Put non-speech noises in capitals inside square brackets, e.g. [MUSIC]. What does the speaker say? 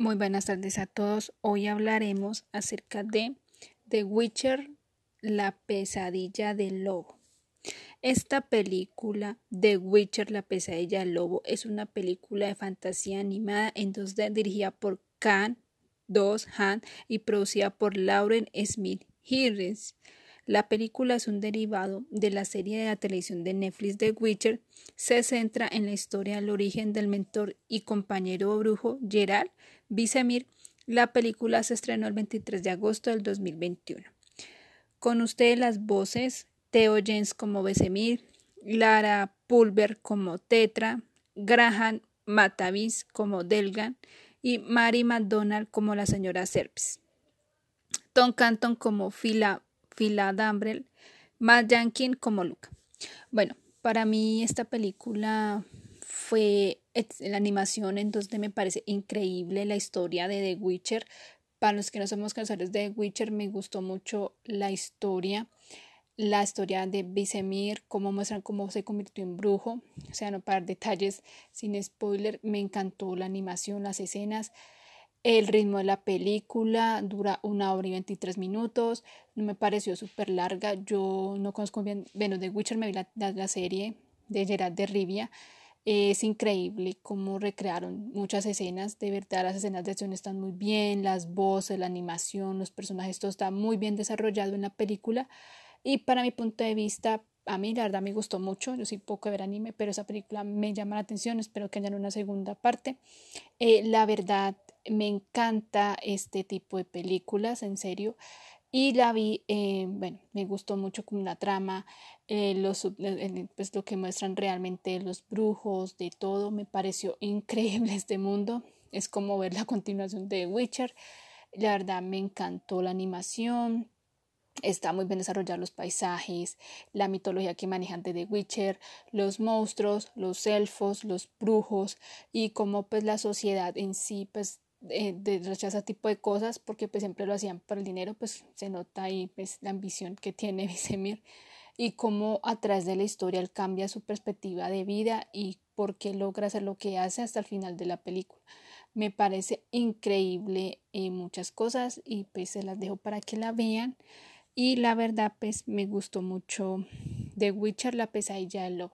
Muy buenas tardes a todos. Hoy hablaremos acerca de The Witcher, la pesadilla del lobo. Esta película, The Witcher, la pesadilla del lobo, es una película de fantasía animada en 2D dirigida por Khan Dos Han y producida por Lauren Smith Hirris. La película es un derivado de la serie de la televisión de Netflix The Witcher. Se centra en la historia del origen del mentor y compañero brujo Gerald Vicemir. La película se estrenó el 23 de agosto del 2021. Con ustedes las voces Theo Jens como Vicemir, Lara Pulver como Tetra, Graham Matavis como Delgan y Mary McDonald como la señora Serpis. Tom Canton como Phila Phila Dambrel, Matt Jankin como Luca. Bueno, para mí esta película fue la animación en donde me parece increíble la historia de The Witcher. Para los que no somos conocedores de The Witcher, me gustó mucho la historia, la historia de Vicemir, cómo muestran cómo se convirtió en brujo. O sea, no para detalles sin spoiler, me encantó la animación, las escenas. El ritmo de la película dura una hora y 23 minutos. No me pareció súper larga. Yo no conozco bien. Bueno, de Witcher me vi la, la, serie de Gerard de Rivia. Es increíble cómo recrearon muchas escenas. De verdad, las escenas de acción están muy bien. Las voces, la animación, los personajes, todo está muy bien desarrollado en la película. Y para mi punto de vista, a mí la verdad me gustó mucho. Yo soy poco de ver anime, pero esa película me llama la atención. Espero que haya una segunda parte. Eh, la verdad, me encanta este tipo de películas, en serio. Y la vi, eh, bueno, me gustó mucho con la trama, eh, eh, pues lo que muestran realmente los brujos, de todo, me pareció [LAUGHS] increíble este mundo. Es como ver la continuación de Witcher. La verdad me encantó la animación, Está muy bien desarrollados los paisajes, la mitología que manejan de The Witcher, los monstruos, los elfos, los brujos y cómo pues la sociedad en sí pues eh, de rechaza tipo de cosas porque pues siempre lo hacían por el dinero pues se nota ahí pues la ambición que tiene [LAUGHS] Vicemir y cómo a través de la historia él cambia su perspectiva de vida y por qué logra hacer lo que hace hasta el final de la película me parece increíble eh, muchas cosas y pues se las dejo para que la vean y la verdad, pues me gustó mucho The Witcher, la pesadilla del lobo.